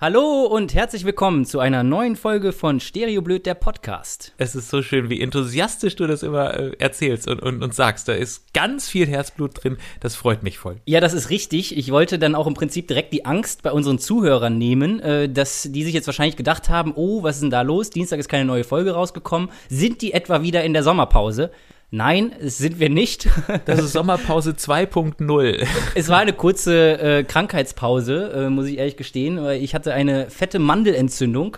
Hallo und herzlich willkommen zu einer neuen Folge von Stereoblöd, der Podcast. Es ist so schön, wie enthusiastisch du das immer äh, erzählst und, und, und sagst. Da ist ganz viel Herzblut drin. Das freut mich voll. Ja, das ist richtig. Ich wollte dann auch im Prinzip direkt die Angst bei unseren Zuhörern nehmen, äh, dass die sich jetzt wahrscheinlich gedacht haben, oh, was ist denn da los? Dienstag ist keine neue Folge rausgekommen. Sind die etwa wieder in der Sommerpause? Nein, es sind wir nicht. Das ist Sommerpause 2.0. Es war eine kurze äh, Krankheitspause, äh, muss ich ehrlich gestehen, weil ich hatte eine fette Mandelentzündung.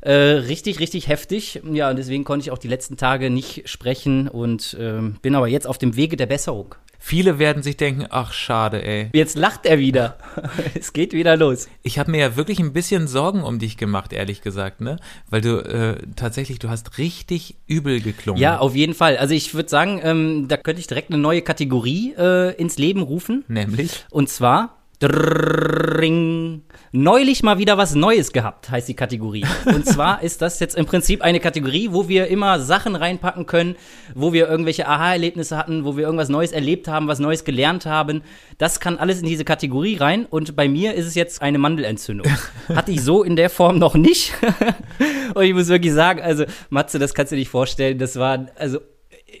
Äh, richtig, richtig heftig. Ja, und deswegen konnte ich auch die letzten Tage nicht sprechen und ähm, bin aber jetzt auf dem Wege der Besserung. Viele werden sich denken, ach schade, ey. Jetzt lacht er wieder. es geht wieder los. Ich habe mir ja wirklich ein bisschen Sorgen um dich gemacht, ehrlich gesagt, ne? Weil du äh, tatsächlich, du hast richtig übel geklungen. Ja, auf jeden Fall. Also ich würde sagen, ähm, da könnte ich direkt eine neue Kategorie äh, ins Leben rufen. Nämlich? Und zwar Drrring. Neulich mal wieder was Neues gehabt, heißt die Kategorie. Und zwar ist das jetzt im Prinzip eine Kategorie, wo wir immer Sachen reinpacken können, wo wir irgendwelche Aha-Erlebnisse hatten, wo wir irgendwas Neues erlebt haben, was Neues gelernt haben. Das kann alles in diese Kategorie rein. Und bei mir ist es jetzt eine Mandelentzündung. Hatte ich so in der Form noch nicht. Und ich muss wirklich sagen, also Matze, das kannst du dir nicht vorstellen. Das war, also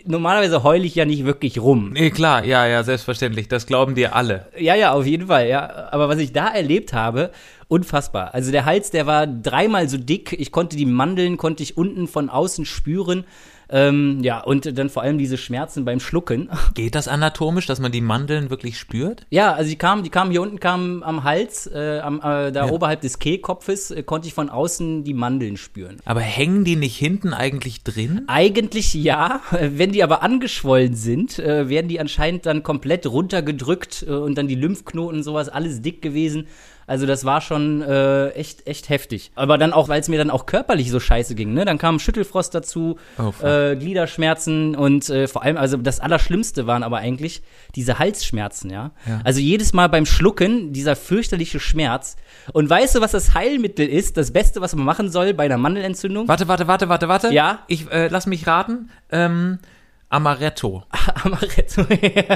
normalerweise heule ich ja nicht wirklich rum. Nee, klar, ja, ja, selbstverständlich. Das glauben dir alle. Ja, ja, auf jeden Fall, ja. Aber was ich da erlebt habe, unfassbar. Also der Hals, der war dreimal so dick. Ich konnte die Mandeln, konnte ich unten von außen spüren. Ähm, ja, und dann vor allem diese Schmerzen beim Schlucken. Geht das anatomisch, dass man die Mandeln wirklich spürt? Ja, also die kamen, die kamen hier unten, kamen am Hals, äh, am, äh, da ja. oberhalb des Kehlkopfes, äh, konnte ich von außen die Mandeln spüren. Aber hängen die nicht hinten eigentlich drin? Eigentlich ja. Wenn die aber angeschwollen sind, äh, werden die anscheinend dann komplett runtergedrückt äh, und dann die Lymphknoten und sowas, alles dick gewesen. Also das war schon äh, echt, echt heftig. Aber dann auch, weil es mir dann auch körperlich so scheiße ging, ne? Dann kam Schüttelfrost dazu, oh, äh, Gliederschmerzen und äh, vor allem, also das Allerschlimmste waren aber eigentlich diese Halsschmerzen, ja? ja? Also jedes Mal beim Schlucken, dieser fürchterliche Schmerz. Und weißt du, was das Heilmittel ist? Das Beste, was man machen soll bei einer Mandelentzündung? Warte, warte, warte, warte, warte. Ja? Ich äh, lass mich raten. Ähm Amaretto. Amaretto.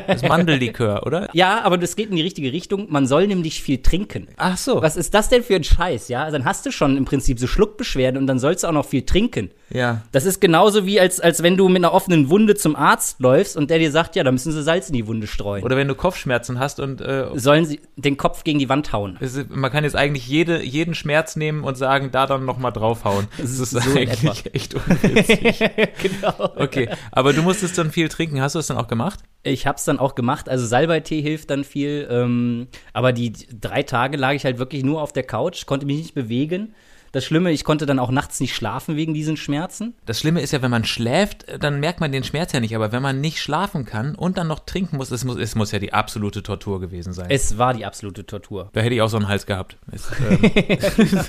das Mandellikör, oder? Ja, aber das geht in die richtige Richtung. Man soll nämlich viel trinken. Ach so. Was ist das denn für ein Scheiß, ja? Dann hast du schon im Prinzip so Schluckbeschwerden und dann sollst du auch noch viel trinken. Ja. Das ist genauso wie, als, als wenn du mit einer offenen Wunde zum Arzt läufst und der dir sagt, ja, da müssen sie Salz in die Wunde streuen. Oder wenn du Kopfschmerzen hast und äh, Sollen sie den Kopf gegen die Wand hauen. Ist, man kann jetzt eigentlich jede, jeden Schmerz nehmen und sagen, da dann nochmal draufhauen. Das ist, so eigentlich echt unwitzig. genau. Okay, aber du musstest dann viel trinken. Hast du das dann auch gemacht? Ich hab's dann auch gemacht. Also Salbeitee hilft dann viel. Ähm, aber die drei Tage lag ich halt wirklich nur auf der Couch, konnte mich nicht bewegen. Das Schlimme, ich konnte dann auch nachts nicht schlafen wegen diesen Schmerzen. Das Schlimme ist ja, wenn man schläft, dann merkt man den Schmerz ja nicht. Aber wenn man nicht schlafen kann und dann noch trinken muss, es muss, es muss ja die absolute Tortur gewesen sein. Es war die absolute Tortur. Da hätte ich auch so einen Hals gehabt. Es, ähm,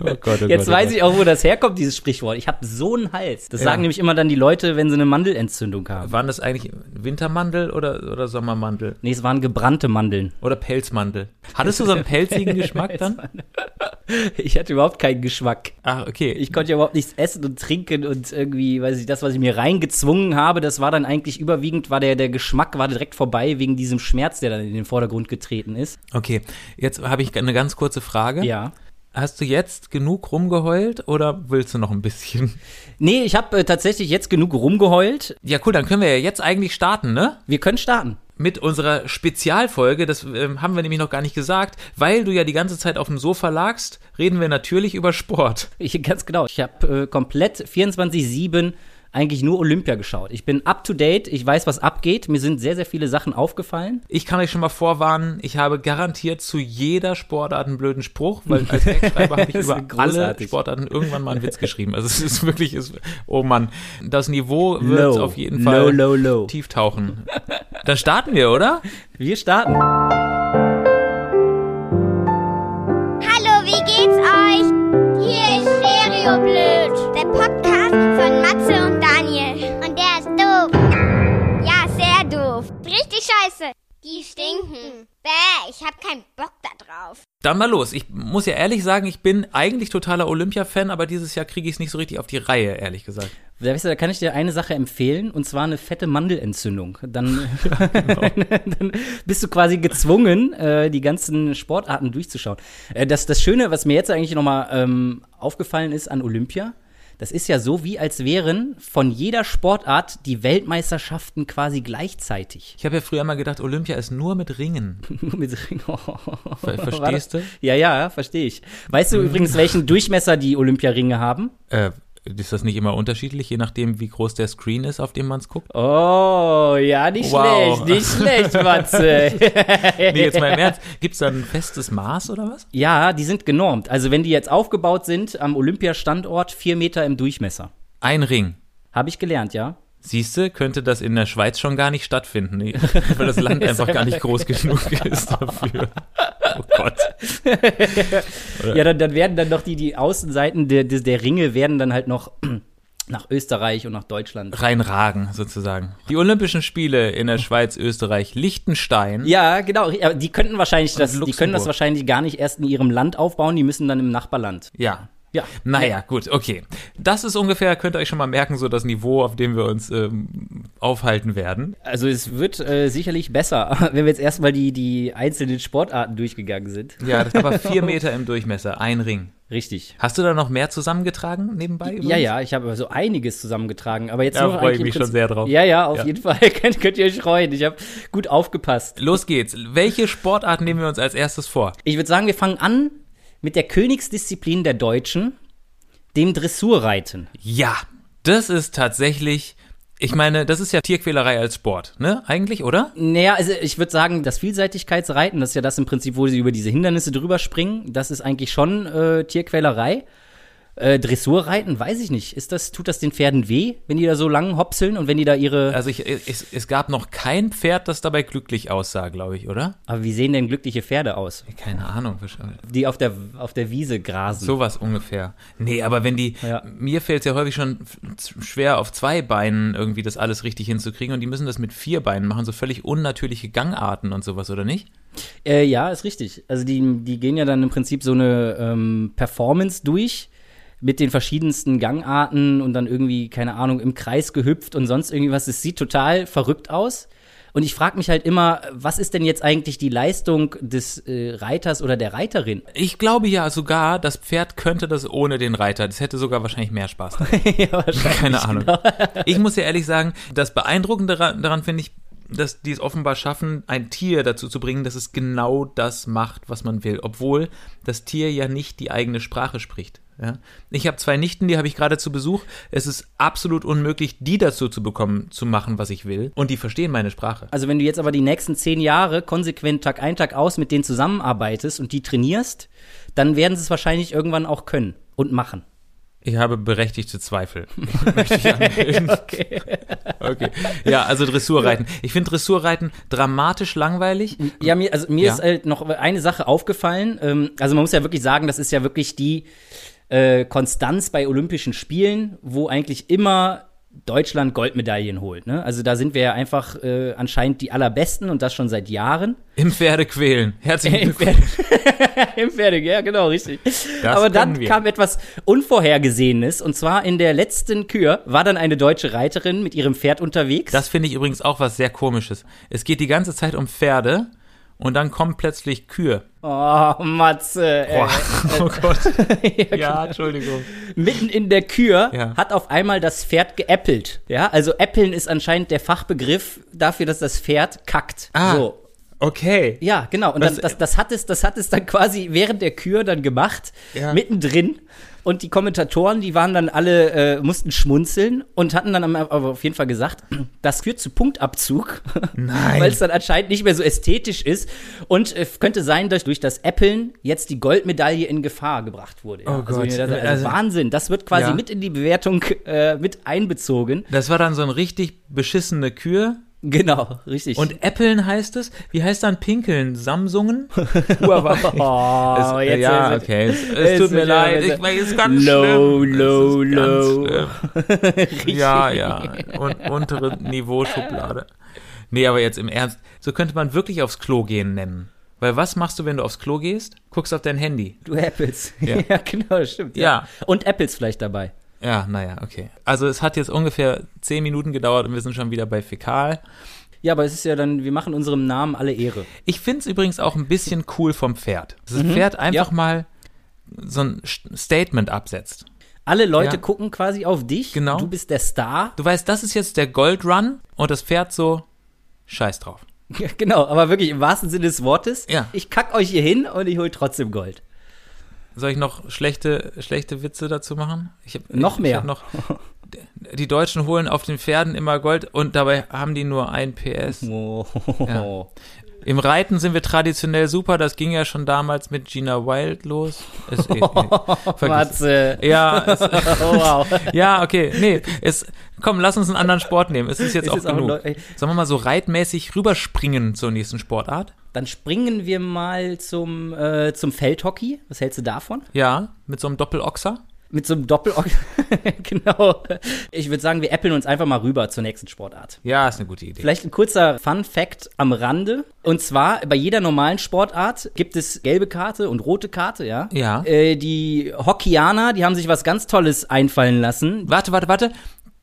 oh Gott, oh Jetzt Gott, oh weiß Gott. ich auch, wo das herkommt, dieses Sprichwort. Ich habe so einen Hals. Das ja. sagen nämlich immer dann die Leute, wenn sie eine Mandelentzündung haben. Waren das eigentlich Wintermandel oder, oder Sommermandel? Nee, es waren gebrannte Mandeln. Oder Pelzmandel. Hattest du so einen pelzigen Geschmack dann? Ich hatte überhaupt keinen Geschmack. Ach, okay. Ich konnte ja überhaupt nichts essen und trinken und irgendwie, weiß ich, das, was ich mir reingezwungen habe, das war dann eigentlich überwiegend, war der, der Geschmack war direkt vorbei wegen diesem Schmerz, der dann in den Vordergrund getreten ist. Okay, jetzt habe ich eine ganz kurze Frage. Ja. Hast du jetzt genug rumgeheult oder willst du noch ein bisschen? Nee, ich habe äh, tatsächlich jetzt genug rumgeheult. Ja, cool, dann können wir ja jetzt eigentlich starten, ne? Wir können starten mit unserer Spezialfolge, das äh, haben wir nämlich noch gar nicht gesagt, weil du ja die ganze Zeit auf dem Sofa lagst, reden wir natürlich über Sport. Ich, ganz genau. Ich habe äh, komplett 24-7 eigentlich nur Olympia geschaut. Ich bin up to date, ich weiß, was abgeht. Mir sind sehr, sehr viele Sachen aufgefallen. Ich kann euch schon mal vorwarnen, ich habe garantiert zu jeder Sportart einen blöden Spruch, weil als Wegschreiber habe ich über alle Sportarten irgendwann mal einen Witz geschrieben. Also es ist wirklich, ist, oh Mann, das Niveau wird low, auf jeden Fall low, low, tief tauchen. Dann starten wir, oder? Wir starten. Hallo, wie geht's euch? Hier ist Stereo Blöd, der Podcast scheiße. Die stinken. Bäh, ich hab keinen Bock da drauf. Dann mal los. Ich muss ja ehrlich sagen, ich bin eigentlich totaler Olympia-Fan, aber dieses Jahr kriege ich es nicht so richtig auf die Reihe, ehrlich gesagt. weißt du, da kann ich dir eine Sache empfehlen, und zwar eine fette Mandelentzündung. Dann, ja, genau. dann bist du quasi gezwungen, äh, die ganzen Sportarten durchzuschauen. Äh, das, das Schöne, was mir jetzt eigentlich nochmal ähm, aufgefallen ist an Olympia, das ist ja so, wie als wären von jeder Sportart die Weltmeisterschaften quasi gleichzeitig. Ich habe ja früher mal gedacht, Olympia ist nur mit Ringen. nur mit Ringen. Oh. Ver verstehst du? Ja, ja, verstehe ich. Weißt du übrigens, welchen Durchmesser die Olympiaringe haben? Äh, ist das nicht immer unterschiedlich, je nachdem, wie groß der Screen ist, auf dem man es guckt? Oh, ja, nicht wow. schlecht, nicht schlecht, Matze. nee, jetzt mal im Ernst. Gibt es da ein festes Maß oder was? Ja, die sind genormt. Also, wenn die jetzt aufgebaut sind am Olympiastandort, vier Meter im Durchmesser. Ein Ring. Habe ich gelernt, ja. Siehste, könnte das in der Schweiz schon gar nicht stattfinden, weil das Land einfach gar nicht groß genug ist dafür. Oh Gott. ja, dann, dann, werden dann noch die, die Außenseiten der, der Ringe werden dann halt noch nach Österreich und nach Deutschland. Reinragen, sozusagen. Die Olympischen Spiele in der Schweiz, Österreich, Liechtenstein. Ja, genau. Die könnten wahrscheinlich das, die können das wahrscheinlich gar nicht erst in ihrem Land aufbauen, die müssen dann im Nachbarland. Ja, ja. Naja, gut, okay. Das ist ungefähr, könnt ihr euch schon mal merken, so das Niveau, auf dem wir uns ähm, aufhalten werden. Also es wird äh, sicherlich besser, wenn wir jetzt erstmal die, die einzelnen Sportarten durchgegangen sind. Ja, das aber vier Meter im Durchmesser, ein Ring. Richtig. Hast du da noch mehr zusammengetragen nebenbei? Übrigens? Ja, ja, ich habe so einiges zusammengetragen, aber jetzt da nur freue ich mich schon sehr drauf. Ja, ja, auf ja. jeden Fall könnt, könnt ihr euch freuen. Ich habe gut aufgepasst. Los geht's. Welche Sportart nehmen wir uns als erstes vor? Ich würde sagen, wir fangen an mit der Königsdisziplin der Deutschen, dem Dressurreiten. Ja, das ist tatsächlich ich meine, das ist ja Tierquälerei als Sport, ne? Eigentlich, oder? Naja, also ich würde sagen, das Vielseitigkeitsreiten, das ist ja das im Prinzip, wo sie über diese Hindernisse drüber springen, das ist eigentlich schon äh, Tierquälerei. Äh, Dressurreiten, weiß ich nicht. Ist das, tut das den Pferden weh, wenn die da so lang hopseln und wenn die da ihre. Also ich, es, es gab noch kein Pferd, das dabei glücklich aussah, glaube ich, oder? Aber wie sehen denn glückliche Pferde aus? Keine Ahnung. Die auf der, auf der Wiese grasen. Sowas ungefähr. Nee, aber wenn die, ja. mir fällt es ja häufig schon schwer, auf zwei Beinen irgendwie das alles richtig hinzukriegen und die müssen das mit vier Beinen machen, so völlig unnatürliche Gangarten und sowas, oder nicht? Äh, ja, ist richtig. Also die, die gehen ja dann im Prinzip so eine ähm, Performance durch mit den verschiedensten Gangarten und dann irgendwie, keine Ahnung, im Kreis gehüpft und sonst irgendwie was. Es sieht total verrückt aus. Und ich frage mich halt immer, was ist denn jetzt eigentlich die Leistung des äh, Reiters oder der Reiterin? Ich glaube ja sogar, das Pferd könnte das ohne den Reiter. Das hätte sogar wahrscheinlich mehr Spaß. ja, wahrscheinlich Keine Ahnung. Genau. ich muss ja ehrlich sagen, das Beeindruckende daran, daran finde ich, dass die es offenbar schaffen, ein Tier dazu zu bringen, dass es genau das macht, was man will, obwohl das Tier ja nicht die eigene Sprache spricht. Ja? Ich habe zwei Nichten, die habe ich gerade zu Besuch. Es ist absolut unmöglich, die dazu zu bekommen, zu machen, was ich will. Und die verstehen meine Sprache. Also wenn du jetzt aber die nächsten zehn Jahre konsequent Tag ein, Tag aus mit denen zusammenarbeitest und die trainierst, dann werden sie es wahrscheinlich irgendwann auch können und machen. Ich habe berechtigte Zweifel. Möchte ich anmelden. okay. okay. Ja, also Dressurreiten. Ich finde Dressurreiten dramatisch langweilig. Ja, mir, also mir ja? ist halt noch eine Sache aufgefallen. Ähm, also man muss ja wirklich sagen, das ist ja wirklich die äh, Konstanz bei Olympischen Spielen, wo eigentlich immer Deutschland Goldmedaillen holt. Ne? Also da sind wir ja einfach äh, anscheinend die allerbesten und das schon seit Jahren. Im Pferdequälen. Herzlichen Glückwunsch. Im Pferde, ja, genau, richtig. Das Aber dann wir. kam etwas Unvorhergesehenes und zwar in der letzten Kür war dann eine deutsche Reiterin mit ihrem Pferd unterwegs. Das finde ich übrigens auch was sehr komisches. Es geht die ganze Zeit um Pferde und dann kommen plötzlich Kühe. Oh, Matze. Boah. oh Gott. ja, ja, Entschuldigung. Mitten in der Kür ja. hat auf einmal das Pferd geäppelt. Ja, also äppeln ist anscheinend der Fachbegriff dafür, dass das Pferd kackt. Ah. So. Okay. Ja, genau. Und dann, das, das, hat es, das hat es dann quasi während der Kür dann gemacht, ja. mittendrin. Und die Kommentatoren, die waren dann alle, äh, mussten schmunzeln und hatten dann aber auf jeden Fall gesagt, das führt zu Punktabzug. Nein. Weil es dann anscheinend nicht mehr so ästhetisch ist. Und äh, könnte sein, dass durch das Äppeln jetzt die Goldmedaille in Gefahr gebracht wurde. Ja. Oh also, Gott. Also, also, Wahnsinn. Das wird quasi ja. mit in die Bewertung äh, mit einbezogen. Das war dann so ein richtig beschissene Kür Genau, richtig. Und Äppeln heißt es? Wie heißt dann Pinkeln? Samsungen? oh, es, jetzt ja, okay. Es, es tut mir leid. Ich meine, es ist ganz low, schlimm. Low, low, low. ja, ja. Und untere Niveauschublade. Nee, aber jetzt im Ernst. So könnte man wirklich aufs Klo gehen nennen. Weil was machst du, wenn du aufs Klo gehst? Guckst auf dein Handy. Du Apples. Ja, ja genau, das stimmt. Ja. ja. Und Apples vielleicht dabei. Ja, naja, okay. Also es hat jetzt ungefähr zehn Minuten gedauert und wir sind schon wieder bei Fäkal. Ja, aber es ist ja dann, wir machen unserem Namen alle Ehre. Ich finde es übrigens auch ein bisschen cool vom Pferd. Das mhm. Pferd einfach ja. mal so ein Statement absetzt. Alle Leute ja. gucken quasi auf dich. Genau. Du bist der Star. Du weißt, das ist jetzt der Gold Run und das Pferd so, scheiß drauf. Ja, genau, aber wirklich im wahrsten Sinne des Wortes. Ja. Ich kack euch hier hin und ich hol trotzdem Gold. Soll ich noch schlechte, schlechte Witze dazu machen? Ich hab, noch mehr. Ich noch, die Deutschen holen auf den Pferden immer Gold und dabei haben die nur ein PS. Oh. Ja. Im Reiten sind wir traditionell super, das ging ja schon damals mit Gina Wild los. Es, eh, nee, Matze. Ja, es, oh, wow. ja, okay, nee, es, komm, lass uns einen anderen Sport nehmen. Es ist jetzt ist auch genug. Auch Sollen wir mal so reitmäßig rüberspringen zur nächsten Sportart? Dann springen wir mal zum, äh, zum Feldhockey. Was hältst du davon? Ja, mit so einem Doppelochser mit so einem Doppel genau. Ich würde sagen, wir äppeln uns einfach mal rüber zur nächsten Sportart. Ja, ist eine gute Idee. Vielleicht ein kurzer Fun Fact am Rande. Und zwar, bei jeder normalen Sportart gibt es gelbe Karte und rote Karte, ja? Ja. Äh, die Hockeyaner, die haben sich was ganz Tolles einfallen lassen. Warte, warte, warte.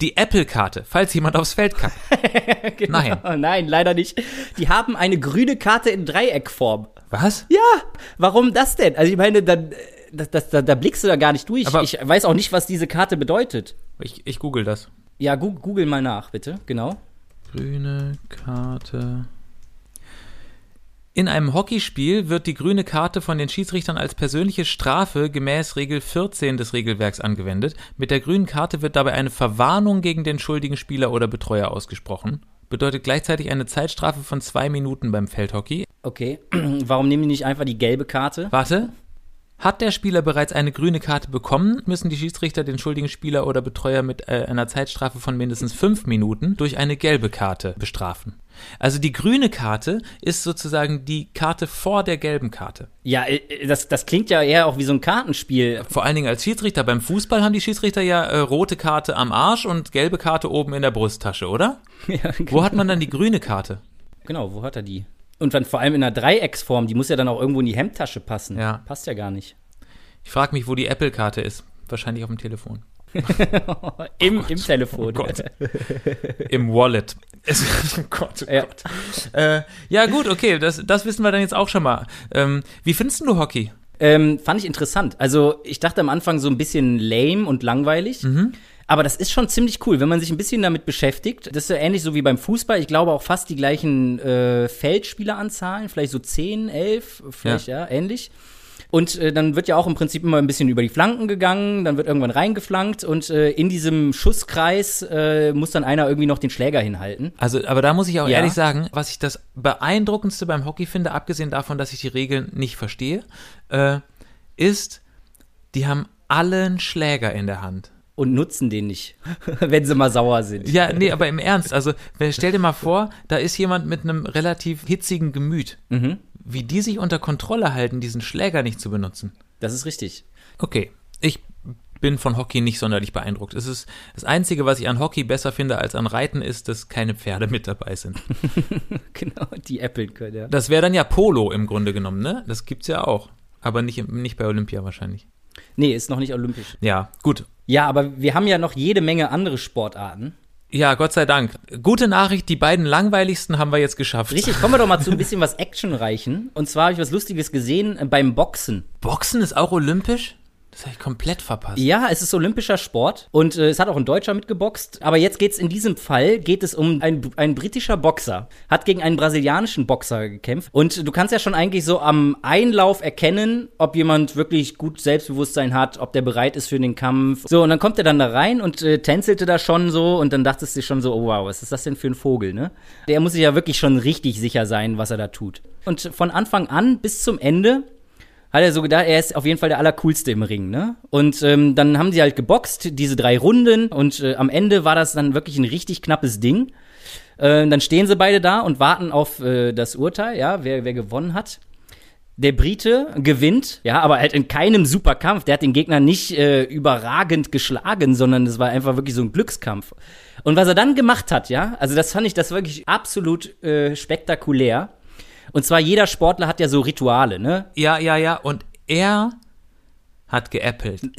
Die Apple-Karte, falls jemand aufs Feld kann. genau. Nein. Nein, leider nicht. Die haben eine grüne Karte in Dreieckform. Was? Ja, warum das denn? Also ich meine, dann das, das, da, da blickst du da gar nicht durch. Aber ich weiß auch nicht, was diese Karte bedeutet. Ich, ich google das. Ja, google mal nach, bitte. Genau. Grüne Karte. In einem Hockeyspiel wird die grüne Karte von den Schiedsrichtern als persönliche Strafe gemäß Regel 14 des Regelwerks angewendet. Mit der grünen Karte wird dabei eine Verwarnung gegen den schuldigen Spieler oder Betreuer ausgesprochen. Bedeutet gleichzeitig eine Zeitstrafe von zwei Minuten beim Feldhockey. Okay, warum nehmen die nicht einfach die gelbe Karte? Warte, hat der Spieler bereits eine grüne Karte bekommen, müssen die Schiedsrichter den schuldigen Spieler oder Betreuer mit äh, einer Zeitstrafe von mindestens fünf Minuten durch eine gelbe Karte bestrafen. Also die grüne Karte ist sozusagen die Karte vor der gelben Karte. Ja, äh, das, das klingt ja eher auch wie so ein Kartenspiel. Vor allen Dingen als Schiedsrichter. Beim Fußball haben die Schiedsrichter ja äh, rote Karte am Arsch und gelbe Karte oben in der Brusttasche, oder? Ja, genau. Wo hat man dann die grüne Karte? Genau, wo hat er die? Und dann vor allem in einer Dreiecksform, die muss ja dann auch irgendwo in die Hemdtasche passen. Ja. Passt ja gar nicht. Ich frage mich, wo die Apple-Karte ist. Wahrscheinlich auf dem Telefon. Im, oh Im Telefon. Oh. Im Wallet. Oh Gott, oh ja. Gott. Äh, ja, gut, okay, das, das wissen wir dann jetzt auch schon mal. Ähm, wie findest du Hockey? Ähm, fand ich interessant. Also, ich dachte am Anfang so ein bisschen lame und langweilig. Mhm. Aber das ist schon ziemlich cool, wenn man sich ein bisschen damit beschäftigt. Das ist ja ähnlich so wie beim Fußball. Ich glaube auch fast die gleichen äh, Feldspieleranzahlen, vielleicht so 10, 11, vielleicht ja, ja ähnlich. Und äh, dann wird ja auch im Prinzip immer ein bisschen über die Flanken gegangen, dann wird irgendwann reingeflankt und äh, in diesem Schusskreis äh, muss dann einer irgendwie noch den Schläger hinhalten. Also, aber da muss ich auch ja. ehrlich sagen, was ich das beeindruckendste beim Hockey finde, abgesehen davon, dass ich die Regeln nicht verstehe, äh, ist, die haben allen Schläger in der Hand und nutzen den nicht, wenn sie mal sauer sind. Ja, nee, aber im Ernst, also stell dir mal vor, da ist jemand mit einem relativ hitzigen Gemüt. Mhm. Wie die sich unter Kontrolle halten, diesen Schläger nicht zu benutzen. Das ist richtig. Okay, ich bin von Hockey nicht sonderlich beeindruckt. Es ist das Einzige, was ich an Hockey besser finde als an Reiten, ist, dass keine Pferde mit dabei sind. genau, die äppeln können, ja. Das wäre dann ja Polo im Grunde genommen, ne? Das gibt's ja auch. Aber nicht, nicht bei Olympia wahrscheinlich. Nee, ist noch nicht olympisch. Ja, gut. Ja, aber wir haben ja noch jede Menge andere Sportarten. Ja, Gott sei Dank. Gute Nachricht, die beiden langweiligsten haben wir jetzt geschafft. Richtig, kommen wir doch mal zu ein bisschen was Actionreichen. Und zwar habe ich was Lustiges gesehen äh, beim Boxen. Boxen ist auch olympisch? Das habe ich komplett verpasst. Ja, es ist olympischer Sport und äh, es hat auch ein Deutscher mitgeboxt. Aber jetzt geht es in diesem Fall geht es um ein, ein britischer Boxer, hat gegen einen brasilianischen Boxer gekämpft. Und du kannst ja schon eigentlich so am Einlauf erkennen, ob jemand wirklich gut Selbstbewusstsein hat, ob der bereit ist für den Kampf. So, und dann kommt er dann da rein und äh, tänzelte da schon so und dann dachtest du schon so, oh wow, was ist das denn für ein Vogel, ne? Der muss sich ja wirklich schon richtig sicher sein, was er da tut. Und von Anfang an bis zum Ende hat er so gedacht, er ist auf jeden Fall der Allercoolste im Ring, ne? Und ähm, dann haben sie halt geboxt, diese drei Runden, und äh, am Ende war das dann wirklich ein richtig knappes Ding. Äh, dann stehen sie beide da und warten auf äh, das Urteil, ja, wer, wer gewonnen hat. Der Brite gewinnt, ja, aber halt in keinem Superkampf. Der hat den Gegner nicht äh, überragend geschlagen, sondern es war einfach wirklich so ein Glückskampf. Und was er dann gemacht hat, ja, also das fand ich das wirklich absolut äh, spektakulär. Und zwar jeder Sportler hat ja so Rituale, ne? Ja, ja, ja. Und er hat geäppelt.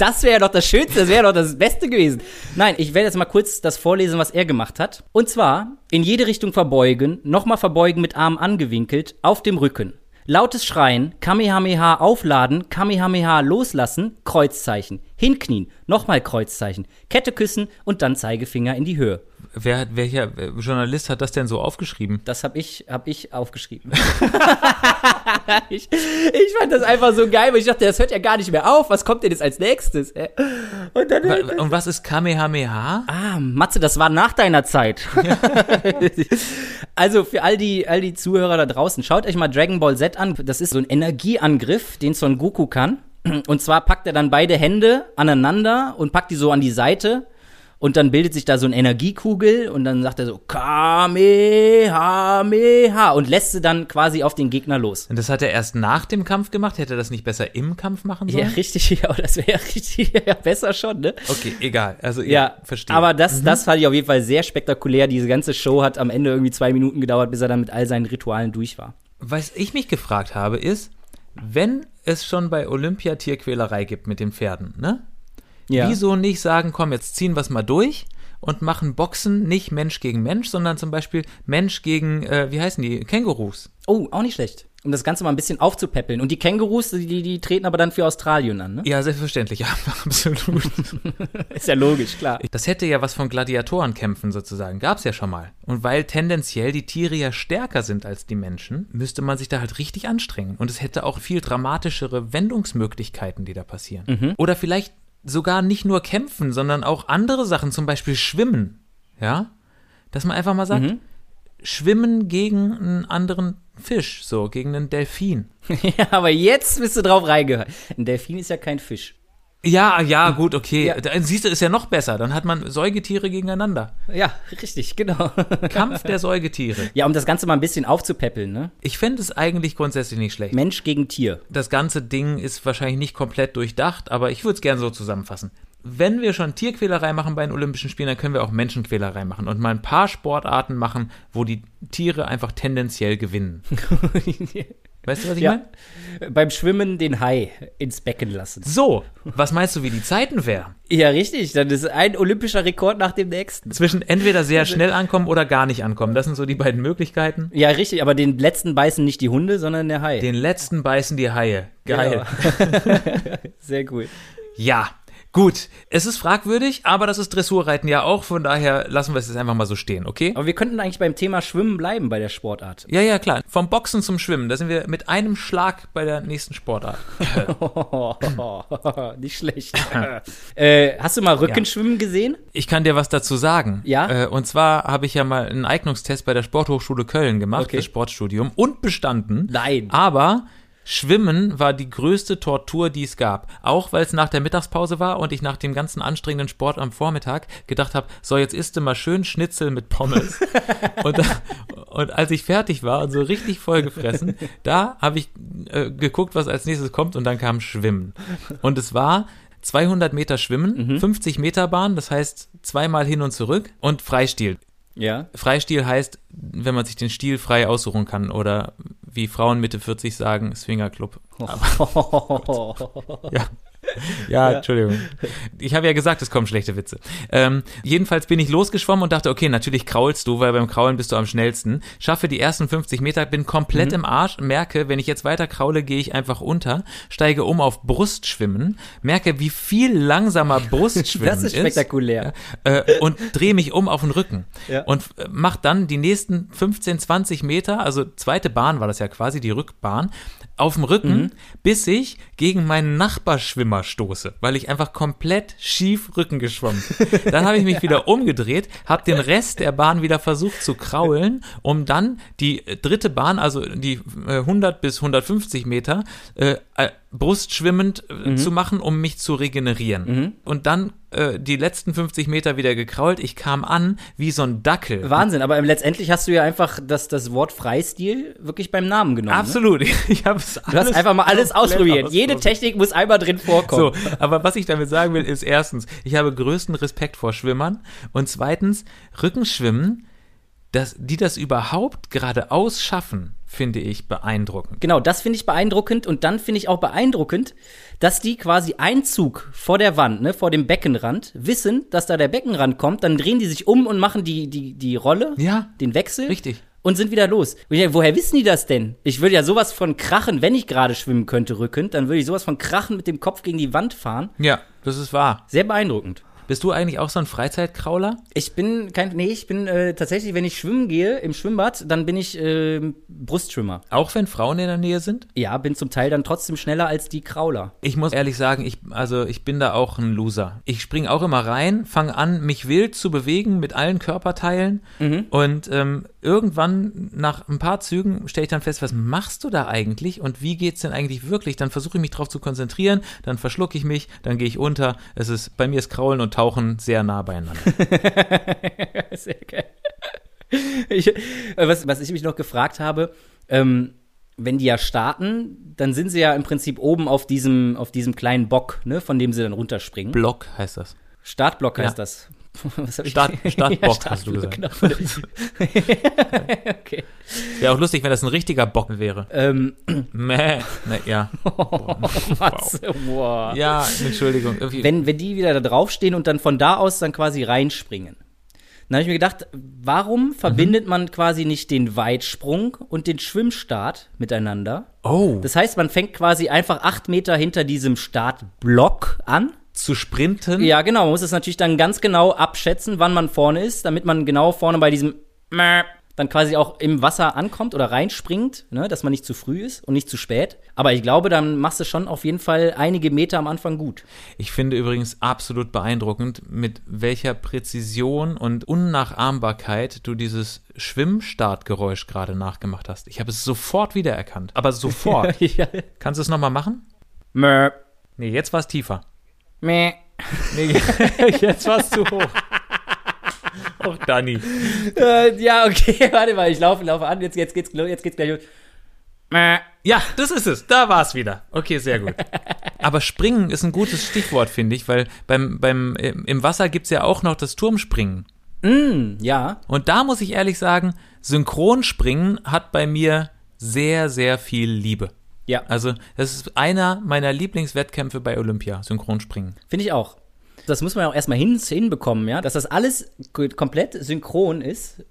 Das wäre doch das Schönste, das wäre doch das Beste gewesen. Nein, ich werde jetzt mal kurz das vorlesen, was er gemacht hat. Und zwar in jede Richtung verbeugen, nochmal verbeugen mit Arm angewinkelt, auf dem Rücken. Lautes Schreien, Kamehameha aufladen, Kamehameha loslassen, Kreuzzeichen. Hinknien, nochmal Kreuzzeichen. Kette küssen und dann Zeigefinger in die Höhe. Wer, welcher Journalist hat das denn so aufgeschrieben? Das habe ich, hab ich aufgeschrieben. ich, ich fand das einfach so geil, weil ich dachte, das hört ja gar nicht mehr auf. Was kommt denn jetzt als nächstes? Und, dann, und was ist Kamehameha? Ah, Matze, das war nach deiner Zeit. also für all die, all die Zuhörer da draußen, schaut euch mal Dragon Ball Z an. Das ist so ein Energieangriff, den Son Goku kann. Und zwar packt er dann beide Hände aneinander und packt die so an die Seite und dann bildet sich da so eine Energiekugel und dann sagt er so Kamehameha und lässt sie dann quasi auf den Gegner los. Und das hat er erst nach dem Kampf gemacht? Hätte er das nicht besser im Kampf machen sollen? Ja, richtig, ja, das wäre richtig, ja, besser schon, ne? Okay, egal. Also, ja, verstehe. Aber das, mhm. das fand ich auf jeden Fall sehr spektakulär. Diese ganze Show hat am Ende irgendwie zwei Minuten gedauert, bis er dann mit all seinen Ritualen durch war. Was ich mich gefragt habe, ist, wenn es schon bei Olympia Tierquälerei gibt mit den Pferden, ne? Ja. Wieso nicht sagen, komm, jetzt ziehen wir es mal durch und machen Boxen nicht Mensch gegen Mensch, sondern zum Beispiel Mensch gegen, äh, wie heißen die, Kängurus. Oh, auch nicht schlecht. Um das Ganze mal ein bisschen aufzupäppeln. Und die Kängurus, die, die treten aber dann für Australien an, ne? Ja, selbstverständlich, ja, absolut. Ist ja logisch, klar. Das hätte ja was von Gladiatorenkämpfen sozusagen. Gab's ja schon mal. Und weil tendenziell die Tiere ja stärker sind als die Menschen, müsste man sich da halt richtig anstrengen. Und es hätte auch viel dramatischere Wendungsmöglichkeiten, die da passieren. Mhm. Oder vielleicht sogar nicht nur kämpfen, sondern auch andere Sachen, zum Beispiel schwimmen. Ja? Dass man einfach mal sagt, mhm. schwimmen gegen einen anderen Fisch, so, gegen einen Delfin. ja, aber jetzt bist du drauf reingehört. Ein Delfin ist ja kein Fisch. Ja, ja, gut, okay. Ja. Dann siehst du, ist ja noch besser. Dann hat man Säugetiere gegeneinander. Ja, richtig, genau. Kampf der Säugetiere. Ja, um das Ganze mal ein bisschen aufzupäppeln, ne? Ich fände es eigentlich grundsätzlich nicht schlecht. Mensch gegen Tier. Das ganze Ding ist wahrscheinlich nicht komplett durchdacht, aber ich würde es gerne so zusammenfassen. Wenn wir schon Tierquälerei machen bei den Olympischen Spielen, dann können wir auch Menschenquälerei machen und mal ein paar Sportarten machen, wo die Tiere einfach tendenziell gewinnen. Weißt du, was ich ja. meine? Beim Schwimmen den Hai ins Becken lassen. So, was meinst du, wie die Zeiten wären? Ja, richtig. Dann ist ein olympischer Rekord nach dem nächsten. Zwischen entweder sehr schnell ankommen oder gar nicht ankommen. Das sind so die beiden Möglichkeiten. Ja, richtig. Aber den letzten beißen nicht die Hunde, sondern der Hai. Den letzten beißen die Haie. Geil. Genau. sehr cool. Ja, Gut, es ist fragwürdig, aber das ist Dressurreiten ja auch, von daher lassen wir es jetzt einfach mal so stehen, okay? Aber wir könnten eigentlich beim Thema Schwimmen bleiben bei der Sportart. Ja, ja, klar. Vom Boxen zum Schwimmen, da sind wir mit einem Schlag bei der nächsten Sportart. Nicht schlecht. äh, hast du mal Rückenschwimmen ja. gesehen? Ich kann dir was dazu sagen. Ja. Äh, und zwar habe ich ja mal einen Eignungstest bei der Sporthochschule Köln gemacht, okay. das Sportstudium, und bestanden. Nein. Aber Schwimmen war die größte Tortur, die es gab. Auch weil es nach der Mittagspause war und ich nach dem ganzen anstrengenden Sport am Vormittag gedacht habe, so jetzt isst du mal schön Schnitzel mit Pommes. und, und als ich fertig war und so richtig vollgefressen, da habe ich äh, geguckt, was als nächstes kommt und dann kam Schwimmen. Und es war 200 Meter Schwimmen, mhm. 50 Meter Bahn, das heißt zweimal hin und zurück und Freistil. Ja. Freistil heißt, wenn man sich den Stil frei aussuchen kann oder wie Frauen Mitte 40 sagen, Swingerclub. Oh. ja. Ja, Entschuldigung. Ich habe ja gesagt, es kommen schlechte Witze. Ähm, jedenfalls bin ich losgeschwommen und dachte, okay, natürlich kraulst du, weil beim Kraulen bist du am schnellsten. Schaffe die ersten 50 Meter, bin komplett mhm. im Arsch, merke, wenn ich jetzt weiter kraule, gehe ich einfach unter, steige um auf Brustschwimmen, merke, wie viel langsamer Brustschwimmen ist. das ist spektakulär. Ist, äh, und drehe mich um auf den Rücken. Ja. Und äh, mach dann die nächsten 15, 20 Meter, also zweite Bahn war das ja quasi, die Rückbahn, auf dem Rücken, mhm. bis ich gegen meinen Nachbarschwimmer stoße, weil ich einfach komplett schief Rücken geschwommen. Dann habe ich mich wieder umgedreht, habe den Rest der Bahn wieder versucht zu kraulen, um dann die dritte Bahn, also die 100 äh, bis 150 Meter, äh, äh, brustschwimmend äh, mhm. zu machen, um mich zu regenerieren. Mhm. Und dann äh, die letzten 50 Meter wieder gekrault. Ich kam an wie so ein Dackel. Wahnsinn, aber letztendlich hast du ja einfach das, das Wort Freistil wirklich beim Namen genommen. Ne? Absolut. Ne? Ich hab's du hast einfach mal alles ausprobiert. Jede Technik muss einmal drin vorkommen. So, aber was ich damit sagen will, ist erstens, ich habe größten Respekt vor Schwimmern und zweitens, Rückenschwimmen, dass die das überhaupt geradeaus schaffen, finde ich beeindruckend. Genau, das finde ich beeindruckend und dann finde ich auch beeindruckend, dass die quasi Einzug vor der Wand, ne, vor dem Beckenrand, wissen, dass da der Beckenrand kommt, dann drehen die sich um und machen die, die, die Rolle, Ja. den Wechsel. Richtig. Und sind wieder los. Denke, woher wissen die das denn? Ich würde ja sowas von krachen, wenn ich gerade schwimmen könnte, rückend, dann würde ich sowas von krachen mit dem Kopf gegen die Wand fahren. Ja, das ist wahr. Sehr beeindruckend. Bist du eigentlich auch so ein Freizeitkrauler? Ich bin kein, nee, ich bin äh, tatsächlich, wenn ich schwimmen gehe im Schwimmbad, dann bin ich äh, Brustschwimmer. Auch wenn Frauen in der Nähe sind? Ja, bin zum Teil dann trotzdem schneller als die Krauler. Ich muss ehrlich sagen, ich, also ich bin da auch ein Loser. Ich springe auch immer rein, fange an, mich wild zu bewegen mit allen Körperteilen und ähm, irgendwann nach ein paar Zügen stelle ich dann fest, was machst du da eigentlich und wie geht's denn eigentlich wirklich? Dann versuche ich mich darauf zu konzentrieren, dann verschlucke ich mich, dann gehe ich unter. Es ist bei mir ist Kraulen und Tauchen sehr nah beieinander. Sehr geil. Ich, äh, was, was ich mich noch gefragt habe, ähm, wenn die ja starten, dann sind sie ja im Prinzip oben auf diesem, auf diesem kleinen Bock, ne, von dem sie dann runterspringen. Block heißt das. Startblock heißt Ja. das. Was hab ich Start- Startbock ja, hast du gesagt. Genau. okay. Wäre auch lustig, wenn das ein richtiger Bock wäre. Ähm, Mäh. Ne, ja. was? Wow. Ja, Entschuldigung. Irgendwie- Wenn, wenn die wieder da draufstehen und dann von da aus dann quasi reinspringen. Dann habe ich mir gedacht, warum verbindet Mhm. man quasi nicht den Weitsprung und den Schwimmstart miteinander? oh, Das heißt, man fängt quasi einfach acht Meter hinter diesem Startblock an. Zu sprinten. Ja, genau. Man muss es natürlich dann ganz genau abschätzen, wann man vorne ist, damit man genau vorne bei diesem Mäh dann quasi auch im Wasser ankommt oder reinspringt, ne, dass man nicht zu früh ist und nicht zu spät. Aber ich glaube, dann machst du schon auf jeden Fall einige Meter am Anfang gut. Ich finde übrigens absolut beeindruckend, mit welcher Präzision und Unnachahmbarkeit du dieses Schwimmstartgeräusch gerade nachgemacht hast. Ich habe es sofort wiedererkannt. Aber sofort. ja. Kannst du es nochmal machen? Mäh. Nee, jetzt war es tiefer. Mäh. Nee, jetzt war es zu hoch. Och, Dani. Äh, ja, okay, warte mal, ich laufe, laufe an, jetzt, jetzt geht's, jetzt geht's gleich los. Mäh. Ja, das ist es. Da war es wieder. Okay, sehr gut. Aber Springen ist ein gutes Stichwort, finde ich, weil beim, beim, im Wasser gibt es ja auch noch das Turmspringen. Ja, Und da muss ich ehrlich sagen, Synchronspringen hat bei mir sehr, sehr viel Liebe. Ja, Also, das ist einer meiner Lieblingswettkämpfe bei Olympia, Synchronspringen. finde ich auch. Das muss man ja auch erstmal hin, hinbekommen, ja, dass das alles komplett synchron ist